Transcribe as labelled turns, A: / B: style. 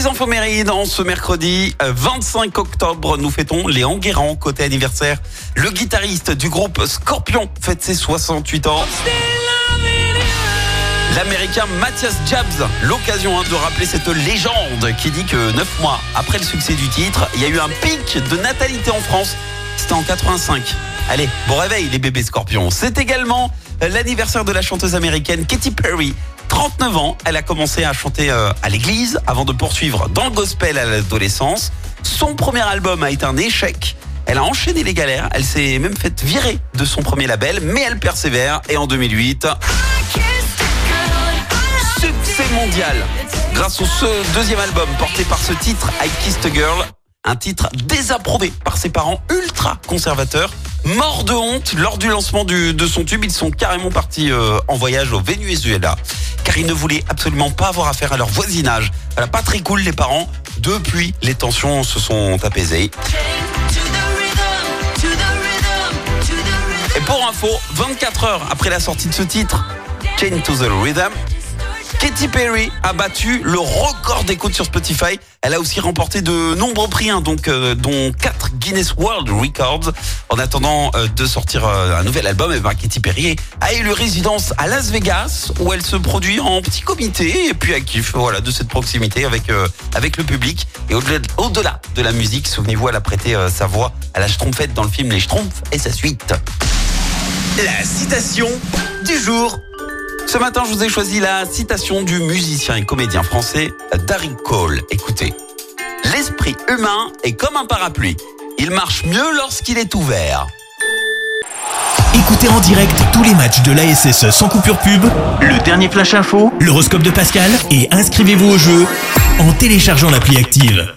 A: Les infos mérides en ce mercredi euh, 25 octobre, nous fêtons Léon Guérand côté anniversaire. Le guitariste du groupe Scorpion fête ses 68 ans. L'américain Mathias Jabs, l'occasion hein, de rappeler cette légende qui dit que 9 mois après le succès du titre, il y a eu un pic de natalité en France. C'était en 85. Allez, bon réveil les bébés scorpions. C'est également l'anniversaire de la chanteuse américaine Katy Perry. 39 ans, elle a commencé à chanter euh, à l'église avant de poursuivre dans le gospel à l'adolescence. Son premier album a été un échec. Elle a enchaîné les galères, elle s'est même fait virer de son premier label, mais elle persévère et en 2008, succès mondial. Grâce au deuxième album porté par ce titre, I Kissed a Girl, un titre désapprouvé par ses parents ultra conservateurs. Morts de honte lors du lancement de son tube, ils sont carrément partis euh, en voyage au Venezuela car ils ne voulaient absolument pas avoir affaire à leur voisinage. Voilà, pas très cool les parents. Depuis, les tensions se sont apaisées. Et pour info, 24 heures après la sortie de ce titre, Chain to the Rhythm, Katy Perry a battu le record d'écoute sur Spotify. Elle a aussi remporté de nombreux prix, hein, donc euh, dont 4 Guinness World Records. En attendant euh, de sortir euh, un nouvel album, eh ben, Katy Perry a élu résidence à Las Vegas, où elle se produit en petit comité et puis elle kiffe voilà, de cette proximité avec, avec le public. Et au-delà de la musique, souvenez-vous, elle a prêté sa voix à la Schtroumpfette dans le film Les Schtroumpfs et sa suite. La citation du jour. Ce matin, je vous ai choisi la citation du musicien et comédien français Darry Cole. Écoutez, l'esprit humain est comme un parapluie. Il marche mieux lorsqu'il est ouvert.
B: Écoutez en direct tous les matchs de l'ASSE sans coupure pub, le dernier flash info, l'horoscope de Pascal et inscrivez-vous au jeu en téléchargeant l'appli active.